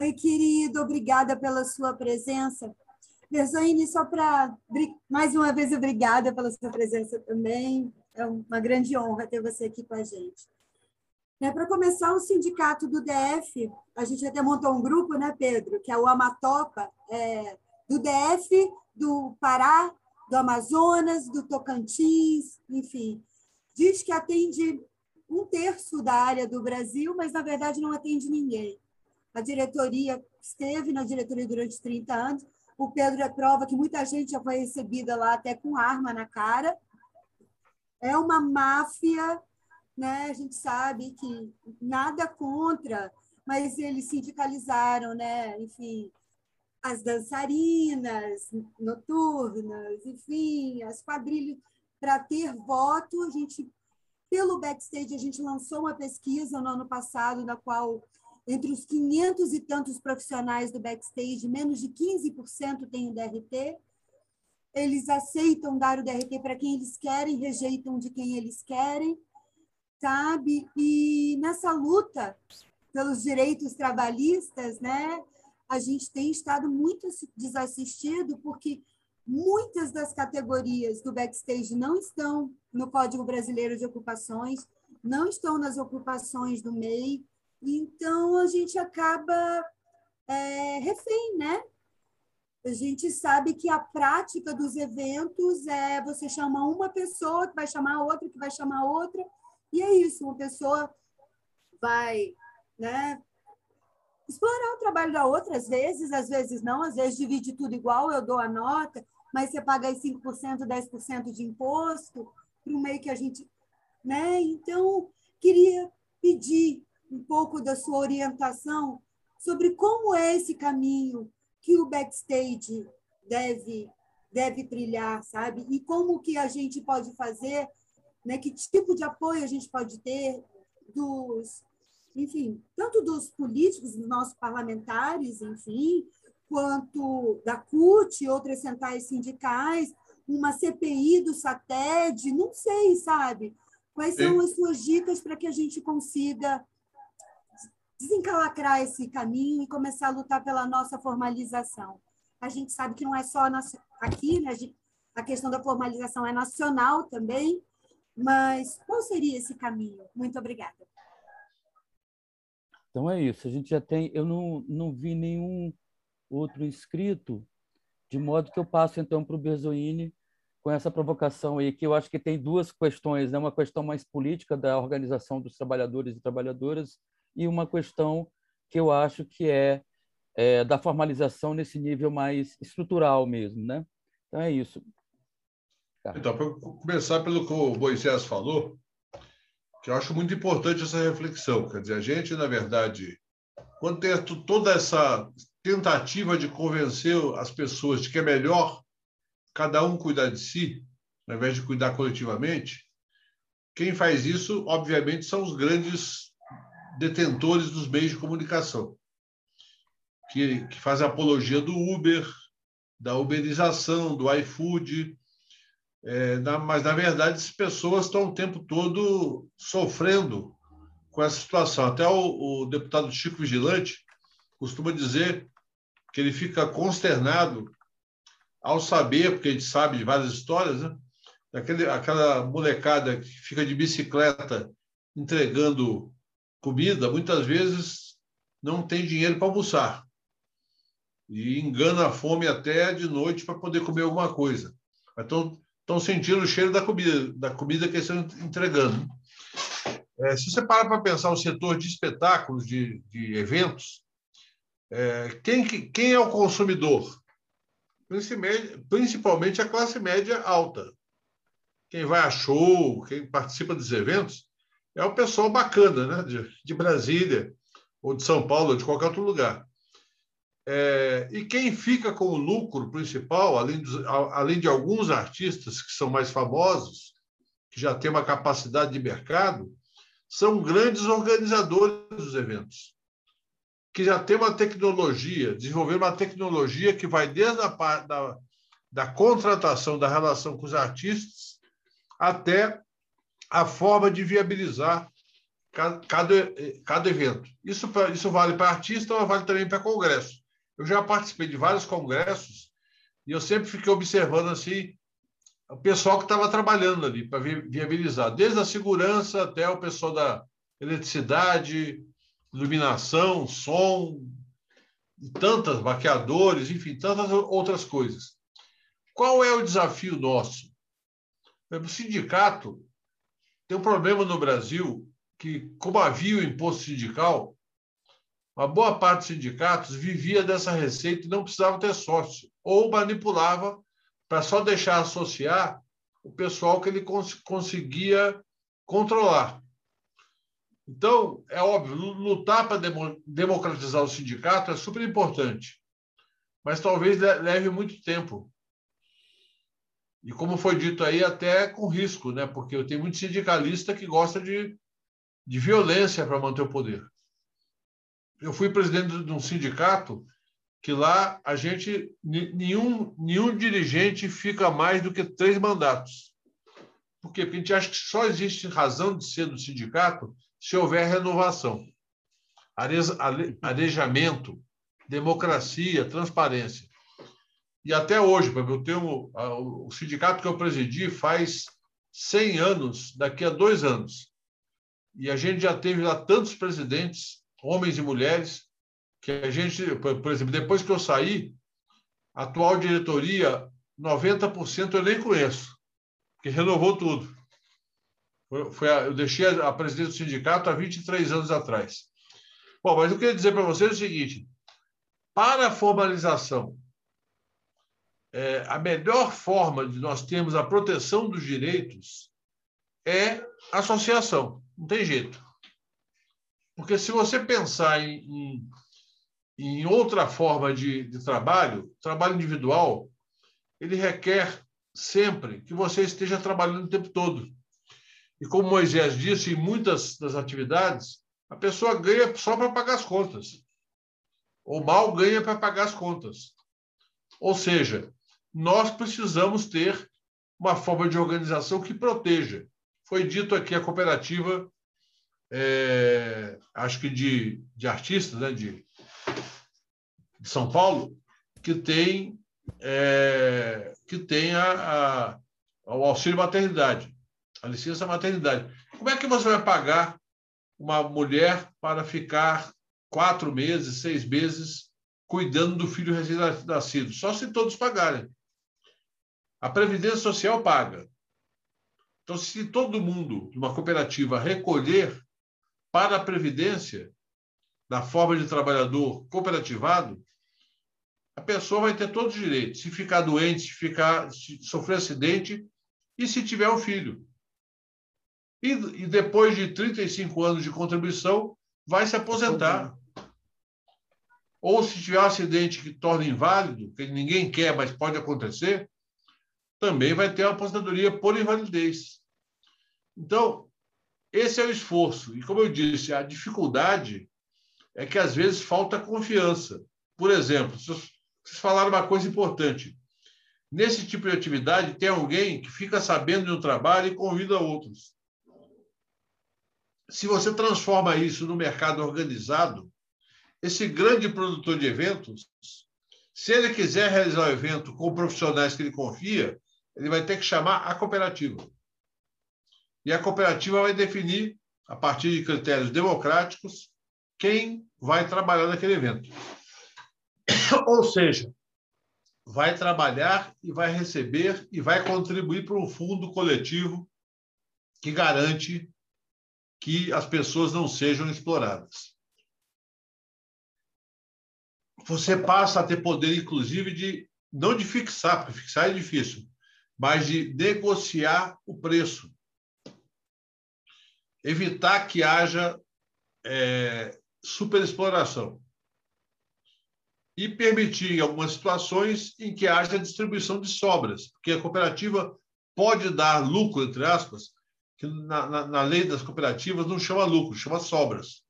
Oi, querido, obrigada pela sua presença. Verzoine, só para mais uma vez obrigada pela sua presença também. É uma grande honra ter você aqui com a gente. É, para começar, o sindicato do DF, a gente até montou um grupo, né, Pedro, que é o Amatopa, é, do DF, do Pará, do Amazonas, do Tocantins, enfim. Diz que atende um terço da área do Brasil, mas na verdade não atende ninguém. A diretoria esteve na diretoria durante 30 anos. O Pedro é prova que muita gente já foi recebida lá até com arma na cara. É uma máfia, né? A gente sabe que nada contra, mas eles sindicalizaram, né? Enfim, as dançarinas noturnas, enfim, as quadrilhas para ter voto, a gente pelo backstage, a gente lançou uma pesquisa no ano passado, na qual, entre os 500 e tantos profissionais do backstage, menos de 15% têm o DRT. Eles aceitam dar o DRT para quem eles querem, rejeitam de quem eles querem, sabe? E nessa luta pelos direitos trabalhistas, né, a gente tem estado muito desassistido, porque Muitas das categorias do backstage não estão no Código Brasileiro de Ocupações, não estão nas ocupações do MEI, então a gente acaba é, refém, né? A gente sabe que a prática dos eventos é você chama uma pessoa que vai chamar outra, que vai chamar outra, e é isso, uma pessoa vai né, explorar o trabalho da outra, às vezes, às vezes não, às vezes divide tudo igual, eu dou a nota, mas você paga aí 5%, 10% de imposto para um meio que a gente. Né? Então, queria pedir um pouco da sua orientação sobre como é esse caminho que o backstage deve deve trilhar, sabe? E como que a gente pode fazer, né? Que tipo de apoio a gente pode ter dos enfim, tanto dos políticos, dos nossos parlamentares, enfim, quanto da CUT, outras centrais sindicais, uma CPI do SATED, não sei, sabe? Quais são as suas dicas para que a gente consiga desencalacrar esse caminho e começar a lutar pela nossa formalização? A gente sabe que não é só aqui, né? a questão da formalização é nacional também, mas qual seria esse caminho? Muito obrigada. Então é isso. A gente já tem. Eu não, não vi nenhum outro inscrito, de modo que eu passo então para o Berzoini com essa provocação aí, que eu acho que tem duas questões, né? uma questão mais política da organização dos trabalhadores e trabalhadoras e uma questão que eu acho que é, é da formalização nesse nível mais estrutural mesmo. Né? Então é isso. Tá. Então, para começar pelo que o Moisés falou, que eu acho muito importante essa reflexão. Quer dizer, a gente, na verdade, quando tem toda essa tentativa de convencer as pessoas de que é melhor cada um cuidar de si, ao invés de cuidar coletivamente, quem faz isso, obviamente, são os grandes detentores dos meios de comunicação, que, que fazem apologia do Uber, da uberização, do iFood, é, na, mas, na verdade, as pessoas estão o tempo todo sofrendo com essa situação. Até o, o deputado Chico Vigilante costuma dizer que ele fica consternado ao saber, porque a gente sabe de várias histórias, né? Aquela molecada que fica de bicicleta entregando comida, muitas vezes não tem dinheiro para almoçar. E engana a fome até de noite para poder comer alguma coisa. Então, estão sentindo o cheiro da comida, da comida que estão entregando. É, se você para para pensar o setor de espetáculos, de, de eventos, é, quem, quem é o consumidor? Principalmente a classe média alta. Quem vai a show, quem participa dos eventos, é o pessoal bacana, né? de, de Brasília, ou de São Paulo, ou de qualquer outro lugar. É, e quem fica com o lucro principal, além, dos, além de alguns artistas que são mais famosos, que já têm uma capacidade de mercado, são grandes organizadores dos eventos, que já têm uma tecnologia, desenvolver uma tecnologia que vai desde a da, da contratação, da relação com os artistas, até a forma de viabilizar cada, cada evento. Isso, isso vale para artista, mas vale também para congresso. Eu já participei de vários congressos e eu sempre fiquei observando assim o pessoal que estava trabalhando ali para viabilizar, desde a segurança até o pessoal da eletricidade, iluminação, som, tantas maquiadores, enfim, tantas outras coisas. Qual é o desafio nosso? O sindicato tem um problema no Brasil que, como havia o imposto sindical, uma boa parte dos sindicatos vivia dessa receita e não precisava ter sócio, ou manipulava para só deixar associar o pessoal que ele cons conseguia controlar. Então, é óbvio, lutar para democratizar o sindicato é super importante, mas talvez leve muito tempo. E como foi dito aí, até com risco, né? porque tenho muito sindicalista que gosta de, de violência para manter o poder. Eu fui presidente de um sindicato que lá a gente nenhum nenhum dirigente fica mais do que três mandatos. Por quê? Porque a gente acha que só existe razão de ser do sindicato se houver renovação, arejamento, democracia, transparência. E até hoje, eu tenho o sindicato que eu presidi faz 100 anos, daqui a dois anos. E a gente já teve lá tantos presidentes, homens e mulheres, que a gente, por exemplo, depois que eu saí, a atual diretoria, 90% eu nem conheço, que renovou tudo. Foi, eu deixei a presidência do sindicato há 23 anos atrás. Bom, mas eu queria dizer para vocês o seguinte: para a formalização, é, a melhor forma de nós termos a proteção dos direitos é associação. Não tem jeito. Porque se você pensar em, em em outra forma de, de trabalho, trabalho individual, ele requer sempre que você esteja trabalhando o tempo todo. E como Moisés disse, em muitas das atividades, a pessoa ganha só para pagar as contas. Ou mal ganha para pagar as contas. Ou seja, nós precisamos ter uma forma de organização que proteja. Foi dito aqui a cooperativa, é, acho que de, de artistas, né, de de São Paulo, que tem, é, que tem a, a, o auxílio maternidade, a licença maternidade. Como é que você vai pagar uma mulher para ficar quatro meses, seis meses cuidando do filho recém-nascido? Só se todos pagarem. A Previdência Social paga. Então, se todo mundo de uma cooperativa recolher para a Previdência, na forma de trabalhador cooperativado, a pessoa vai ter todos os direitos. Se ficar doente, se, ficar, se sofrer acidente e se tiver um filho. E, e depois de 35 anos de contribuição, vai se aposentar. Ou se tiver um acidente que torna inválido, que ninguém quer, mas pode acontecer, também vai ter uma aposentadoria por invalidez. Então, esse é o esforço. E, como eu disse, a dificuldade é que, às vezes, falta confiança. Por exemplo, vocês falaram uma coisa importante. Nesse tipo de atividade, tem alguém que fica sabendo de um trabalho e convida outros. Se você transforma isso no mercado organizado, esse grande produtor de eventos, se ele quiser realizar o evento com profissionais que ele confia, ele vai ter que chamar a cooperativa. E a cooperativa vai definir, a partir de critérios democráticos, quem vai trabalhar naquele evento. Ou seja, vai trabalhar e vai receber e vai contribuir para um fundo coletivo que garante que as pessoas não sejam exploradas. Você passa a ter poder, inclusive, de não de fixar, porque fixar é difícil, mas de negociar o preço. Evitar que haja é, superexploração. E permitir em algumas situações em que haja distribuição de sobras, porque a cooperativa pode dar lucro, entre aspas, que na, na, na lei das cooperativas não chama lucro, chama sobras.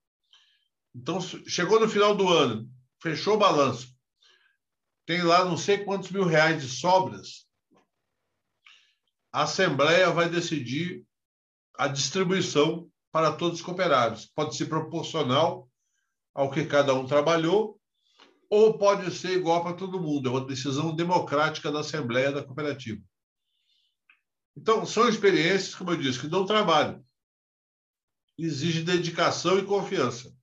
Então, chegou no final do ano, fechou o balanço, tem lá não sei quantos mil reais de sobras, a Assembleia vai decidir a distribuição para todos os cooperados. Pode ser proporcional ao que cada um trabalhou, ou pode ser igual para todo mundo. É uma decisão democrática da Assembleia da Cooperativa. Então, são experiências, como eu disse, que dão trabalho. Exige dedicação e confiança.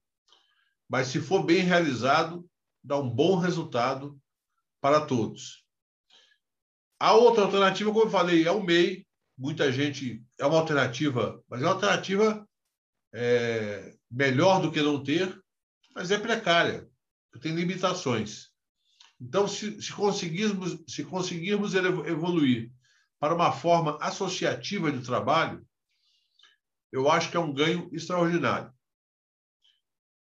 Mas, se for bem realizado, dá um bom resultado para todos. A outra alternativa, como eu falei, é o MEI. Muita gente. É uma alternativa, mas é uma alternativa é, melhor do que não ter, mas é precária, tem limitações. Então, se, se, conseguirmos, se conseguirmos evoluir para uma forma associativa de trabalho, eu acho que é um ganho extraordinário.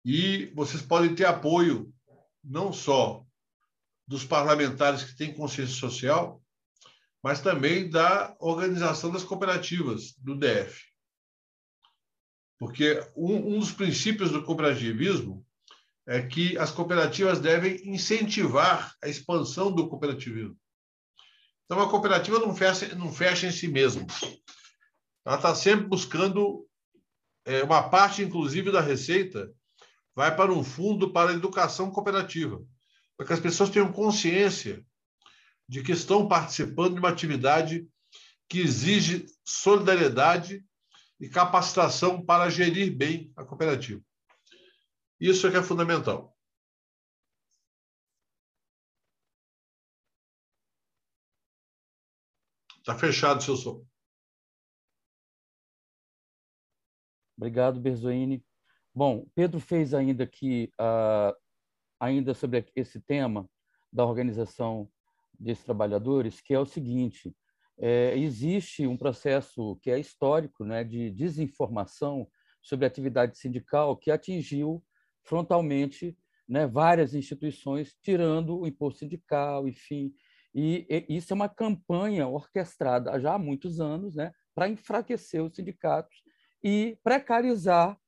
E vocês podem ter apoio não só dos parlamentares que têm consciência social, mas também da organização das cooperativas do DF. Porque um, um dos princípios do cooperativismo é que as cooperativas devem incentivar a expansão do cooperativismo. Então, a cooperativa não fecha, não fecha em si mesma. Ela está sempre buscando é, uma parte, inclusive, da receita vai para um fundo para a educação cooperativa, para que as pessoas tenham consciência de que estão participando de uma atividade que exige solidariedade e capacitação para gerir bem a cooperativa. Isso é que é fundamental. Está fechado seu som. Obrigado, Berzoini. Bom, Pedro fez ainda aqui, uh, ainda sobre esse tema da organização desses trabalhadores, que é o seguinte: é, existe um processo que é histórico né, de desinformação sobre a atividade sindical que atingiu frontalmente né, várias instituições, tirando o imposto sindical, enfim. E, e isso é uma campanha orquestrada já há muitos anos né, para enfraquecer os sindicatos e precarizar,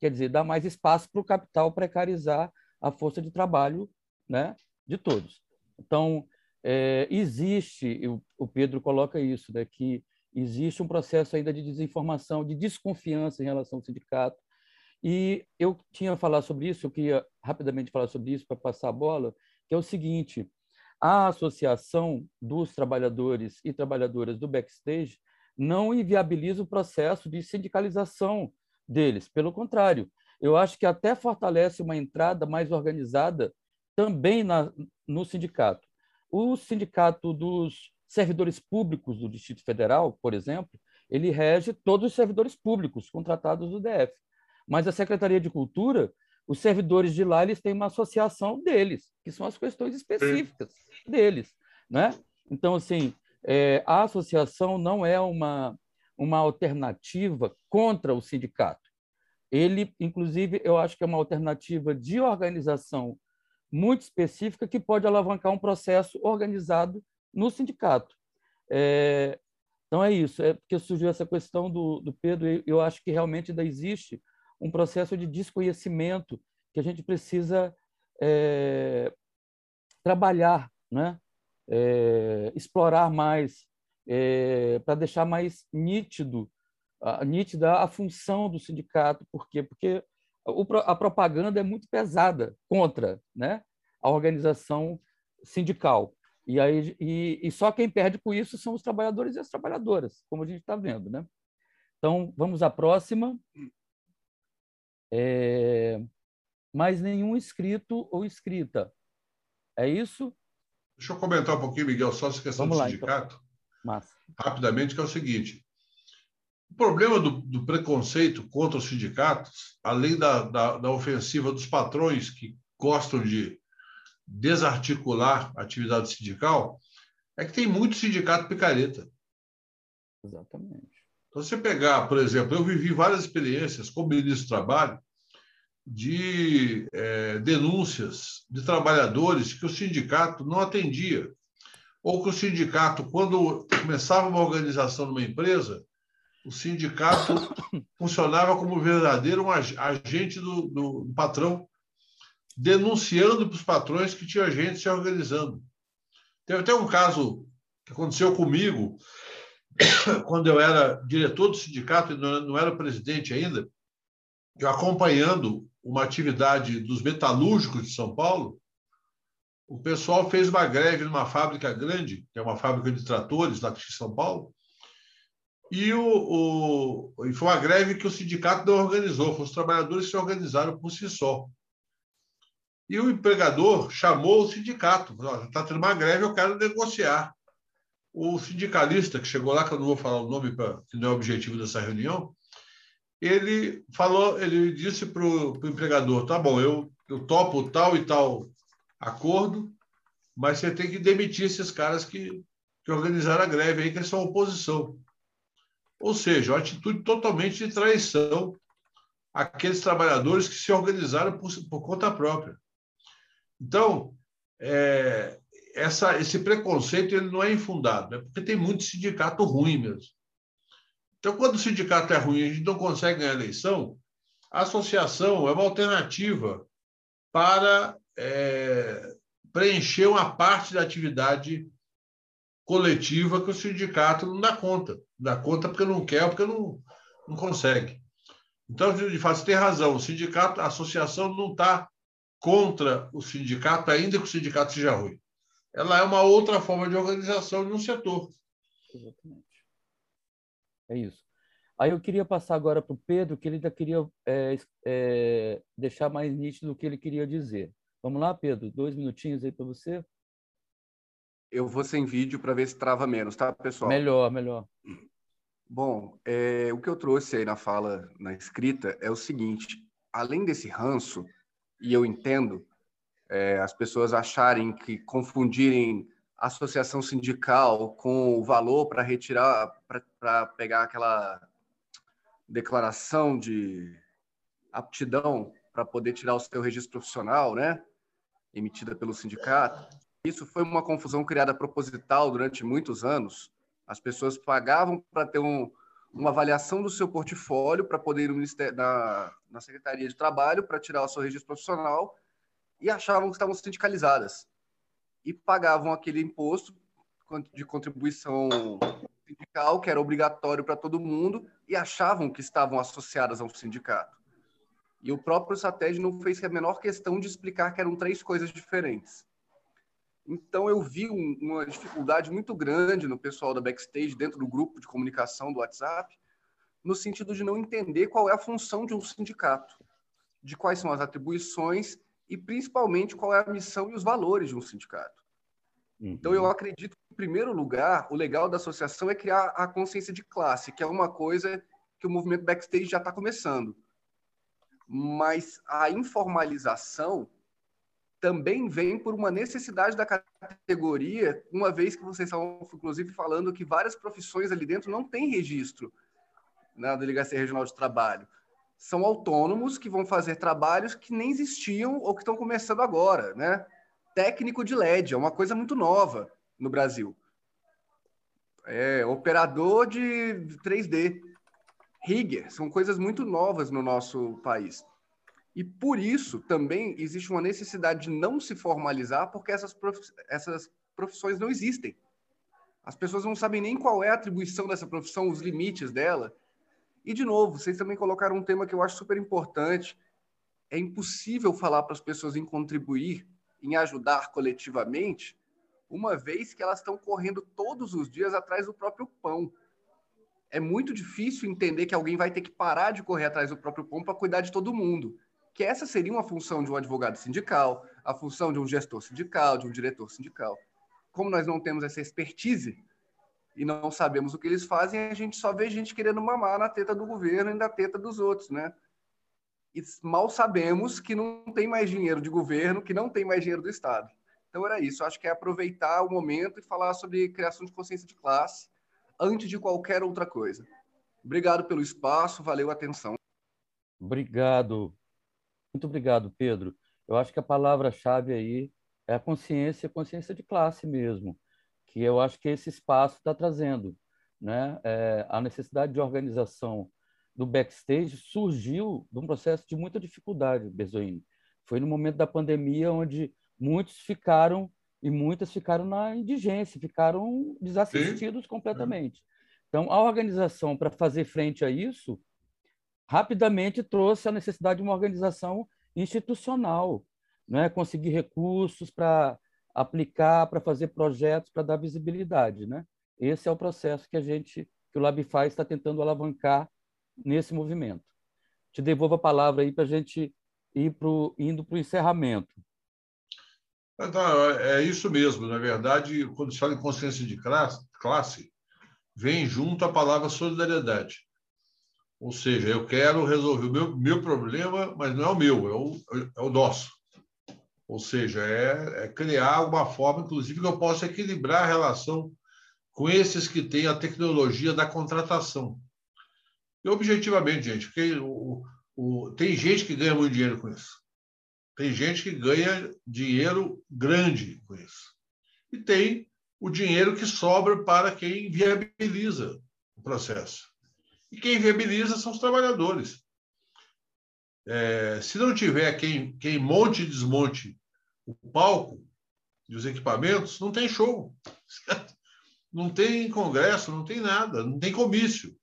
quer dizer, dar mais espaço para o capital precarizar a força de trabalho né, de todos. Então, é, existe, o Pedro coloca isso, né, que existe um processo ainda de desinformação, de desconfiança em relação ao sindicato. E eu tinha falado sobre isso, eu queria rapidamente falar sobre isso para passar a bola, que é o seguinte: a associação dos trabalhadores e trabalhadoras do backstage não inviabiliza o processo de sindicalização deles. Pelo contrário, eu acho que até fortalece uma entrada mais organizada também na, no sindicato. O sindicato dos servidores públicos do Distrito Federal, por exemplo, ele rege todos os servidores públicos contratados do DF. Mas a Secretaria de Cultura, os servidores de lá, eles têm uma associação deles, que são as questões específicas deles. Né? Então, assim, é, a associação não é uma, uma alternativa contra o sindicato. Ele, inclusive, eu acho que é uma alternativa de organização muito específica que pode alavancar um processo organizado no sindicato. É, então é isso, é porque surgiu essa questão do, do Pedro, e eu acho que realmente ainda existe um processo de desconhecimento que a gente precisa é, trabalhar, né? É, explorar mais, é, para deixar mais nítido, a, nítida a função do sindicato. Por quê? Porque a propaganda é muito pesada contra né? a organização sindical. E, aí, e, e, só quem perde com isso são os trabalhadores e as trabalhadoras, como a gente está vendo. Né? Então, vamos à próxima. É... Mais nenhum inscrito ou inscrita. É isso? Deixa eu comentar um pouquinho, Miguel, só essa questão vamos do lá, então. sindicato. Então. Rapidamente, que é o seguinte. O problema do, do, preconceito contra os sindicatos, além da, da, da ofensiva dos patrões que gostam de desarticular a atividade sindical, é que tem muito sindicato picareta. Exatamente. Então, você pegar, por exemplo, eu vivi várias experiências como ministro do Trabalho de é, denúncias de trabalhadores que o sindicato não atendia, ou que o sindicato, quando começava uma organização numa empresa, o sindicato funcionava como verdadeiro um agente do, do, do patrão denunciando para os patrões que tinha gente se organizando. Teve até um caso que aconteceu comigo, quando eu era diretor do sindicato e não era presidente ainda, eu acompanhando uma atividade dos metalúrgicos de São Paulo, o pessoal fez uma greve numa fábrica grande, que é uma fábrica de tratores lá de São Paulo, e, o, o, e foi uma greve que o sindicato não organizou, os trabalhadores se organizaram por si só. E o empregador chamou o sindicato. Está tendo uma greve, eu quero negociar. O sindicalista que chegou lá, que eu não vou falar o nome, pra, que não é o objetivo dessa reunião, ele falou, ele disse para o empregador: tá bom, eu, eu topo tal e tal acordo, mas você tem que demitir esses caras que, que organizaram a greve aí, que são oposição. Ou seja, uma atitude totalmente de traição àqueles trabalhadores que se organizaram por, por conta própria. Então, é, essa, esse preconceito ele não é infundado, né? porque tem muito sindicato ruim mesmo. Então, quando o sindicato é ruim e a gente não consegue ganhar a eleição, a associação é uma alternativa para é, preencher uma parte da atividade coletiva que o sindicato não dá conta. Dá conta porque não quer porque não, não consegue. Então, de fato, você tem razão. O sindicato, a associação não está contra o sindicato, ainda que o sindicato seja ruim. Ela é uma outra forma de organização de um setor. Exatamente. É isso. Aí eu queria passar agora para o Pedro, que ele ainda queria é, é, deixar mais nítido o que ele queria dizer. Vamos lá, Pedro? Dois minutinhos aí para você. Eu vou sem vídeo para ver se trava menos, tá, pessoal? Melhor, melhor. Bom, é, o que eu trouxe aí na fala, na escrita, é o seguinte: além desse ranço, e eu entendo é, as pessoas acharem que confundirem associação sindical com o valor para retirar, para pegar aquela declaração de aptidão para poder tirar o seu registro profissional, né, emitida pelo sindicato. Isso foi uma confusão criada proposital durante muitos anos. As pessoas pagavam para ter um, uma avaliação do seu portfólio para poder ir no Ministério, na, na Secretaria de Trabalho para tirar o seu registro profissional e achavam que estavam sindicalizadas e pagavam aquele imposto de contribuição sindical que era obrigatório para todo mundo e achavam que estavam associadas ao sindicato. E o próprio SATED não fez a menor questão de explicar que eram três coisas diferentes. Então eu vi um, uma dificuldade muito grande no pessoal da backstage dentro do grupo de comunicação do WhatsApp, no sentido de não entender qual é a função de um sindicato, de quais são as atribuições e principalmente qual é a missão e os valores de um sindicato. Uhum. Então, eu acredito que, em primeiro lugar, o legal da associação é criar a consciência de classe, que é uma coisa que o movimento backstage já está começando. Mas a informalização também vem por uma necessidade da categoria, uma vez que vocês estão, inclusive, falando que várias profissões ali dentro não têm registro na Delegacia Regional de Trabalho. São autônomos que vão fazer trabalhos que nem existiam ou que estão começando agora, né? Técnico de LED é uma coisa muito nova no Brasil. É, operador de 3D, rigger, são coisas muito novas no nosso país. E por isso também existe uma necessidade de não se formalizar, porque essas, prof... essas profissões não existem. As pessoas não sabem nem qual é a atribuição dessa profissão, os limites dela. E, de novo, vocês também colocaram um tema que eu acho super importante. É impossível falar para as pessoas em contribuir, em ajudar coletivamente, uma vez que elas estão correndo todos os dias atrás do próprio pão. É muito difícil entender que alguém vai ter que parar de correr atrás do próprio pão para cuidar de todo mundo que essa seria uma função de um advogado sindical, a função de um gestor sindical, de um diretor sindical. Como nós não temos essa expertise e não sabemos o que eles fazem, a gente só vê gente querendo mamar na teta do governo e na teta dos outros, né? E mal sabemos que não tem mais dinheiro de governo, que não tem mais dinheiro do Estado. Então era isso. acho que é aproveitar o momento e falar sobre criação de consciência de classe antes de qualquer outra coisa. Obrigado pelo espaço, valeu a atenção. Obrigado, muito obrigado, Pedro. Eu acho que a palavra-chave aí é a consciência, consciência de classe mesmo, que eu acho que esse espaço está trazendo. Né? É, a necessidade de organização do backstage surgiu de um processo de muita dificuldade, Bezoini. Foi no momento da pandemia onde muitos ficaram e muitas ficaram na indigência, ficaram desassistidos Sim. completamente. Então, a organização para fazer frente a isso rapidamente trouxe a necessidade de uma organização institucional, né? conseguir recursos para aplicar, para fazer projetos, para dar visibilidade. Né? Esse é o processo que a gente, que o Labify está tentando alavancar nesse movimento. Te devolvo a palavra aí para a gente ir pro, indo para o encerramento. É isso mesmo. Na verdade, quando se fala em consciência de classe, classe vem junto a palavra solidariedade. Ou seja, eu quero resolver o meu, meu problema, mas não é o meu, é o, é o nosso. Ou seja, é, é criar uma forma, inclusive, que eu possa equilibrar a relação com esses que têm a tecnologia da contratação. E objetivamente, gente, porque o, o, tem gente que ganha muito dinheiro com isso. Tem gente que ganha dinheiro grande com isso. E tem o dinheiro que sobra para quem viabiliza o processo. E quem viabiliza são os trabalhadores. É, se não tiver quem, quem monte e desmonte o palco e os equipamentos, não tem show. Não tem congresso, não tem nada, não tem comício.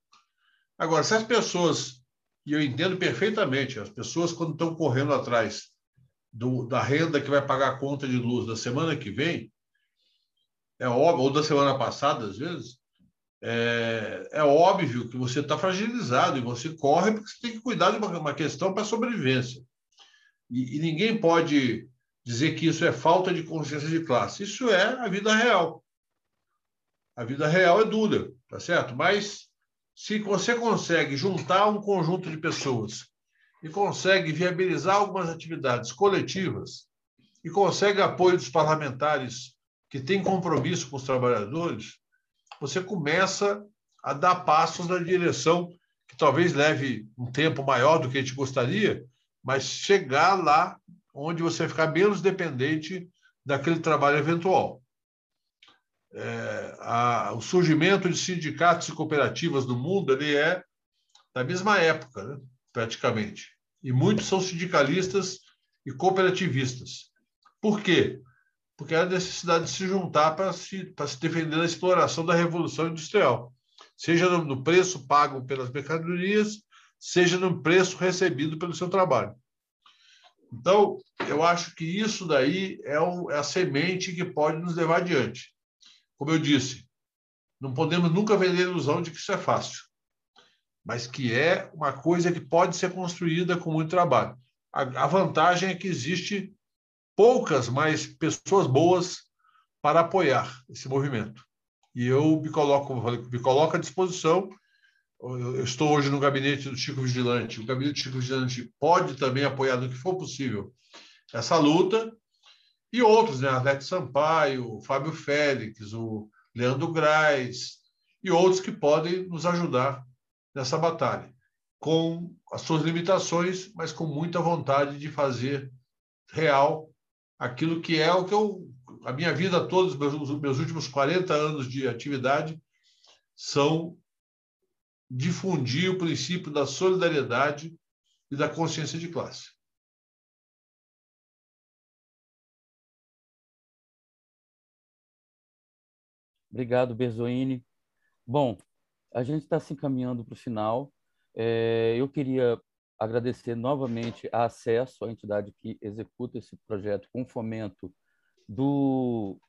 Agora, se as pessoas, e eu entendo perfeitamente, as pessoas, quando estão correndo atrás do, da renda que vai pagar a conta de luz da semana que vem, é óbvio, ou da semana passada, às vezes, é, é óbvio que você está fragilizado e você corre porque você tem que cuidar de uma, uma questão para sobrevivência. E, e, ninguém pode dizer que isso é falta de consciência de classe. Isso é a vida real. A vida real é dura, tá certo? Mas se você consegue juntar um conjunto de pessoas e consegue viabilizar algumas atividades coletivas e consegue apoio dos parlamentares que têm compromisso com os trabalhadores, você começa a dar passos na direção que talvez leve um tempo maior do que a gente gostaria, mas chegar lá onde você ficar menos dependente daquele trabalho eventual. É, a, o surgimento de sindicatos e cooperativas no mundo ele é da mesma época, né, praticamente. E muitos são sindicalistas e cooperativistas. Por quê? Porque há necessidade de se juntar para se, para se defender da exploração da revolução industrial, seja no, no preço pago pelas mercadorias, seja no preço recebido pelo seu trabalho. Então, eu acho que isso daí é, o, é a semente que pode nos levar adiante. Como eu disse, não podemos nunca vender a ilusão de que isso é fácil, mas que é uma coisa que pode ser construída com muito trabalho. A, a vantagem é que existe poucas, mas pessoas boas para apoiar esse movimento. E eu me coloco, me coloco à disposição. Eu estou hoje no gabinete do Chico Vigilante. O gabinete do Chico Vigilante pode também apoiar no que for possível essa luta. E outros, né? Alex Sampaio, Fábio Félix, o Leandro Graz e outros que podem nos ajudar nessa batalha, com as suas limitações, mas com muita vontade de fazer real aquilo que é o que eu a minha vida toda, os meus, meus últimos 40 anos de atividade, são difundir o princípio da solidariedade e da consciência de classe. Obrigado, Berzoini. Bom, a gente está se encaminhando para o final. É, eu queria agradecer novamente a acesso à entidade que executa esse projeto com fomento do,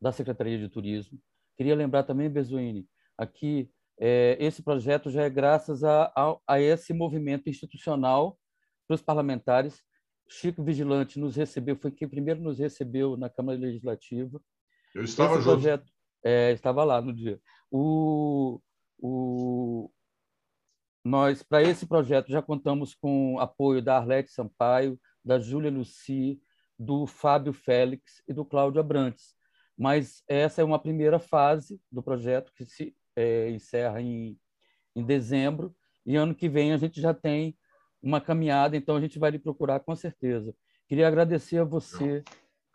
da Secretaria de Turismo. Queria lembrar também, Bezuini, aqui é, esse projeto já é graças a, a, a esse movimento institucional para os parlamentares. Chico Vigilante nos recebeu, foi quem primeiro nos recebeu na Câmara Legislativa. Eu estava esse junto. Projeto, é, estava lá no dia. O, o, nós, para esse projeto, já contamos com apoio da Arlete Sampaio, da Júlia Luci, do Fábio Félix e do Cláudio Abrantes. Mas essa é uma primeira fase do projeto que se é, encerra em, em dezembro e ano que vem a gente já tem uma caminhada, então a gente vai lhe procurar com certeza. Queria agradecer a você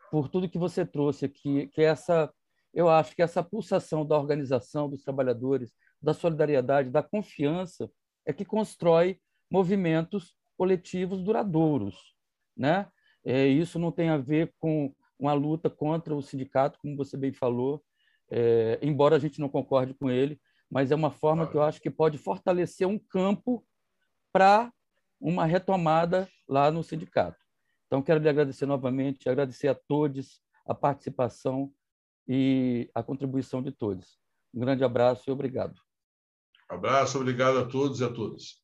por tudo que você trouxe aqui, que essa, eu acho que essa pulsação da organização dos trabalhadores, da solidariedade, da confiança, é que constrói movimentos coletivos duradouros, né? É, isso não tem a ver com uma luta contra o sindicato, como você bem falou, é, embora a gente não concorde com ele, mas é uma forma que eu acho que pode fortalecer um campo para uma retomada lá no sindicato. Então, quero lhe agradecer novamente, agradecer a todos a participação e a contribuição de todos. Um grande abraço e obrigado. Abraço, obrigado a todos e a todas.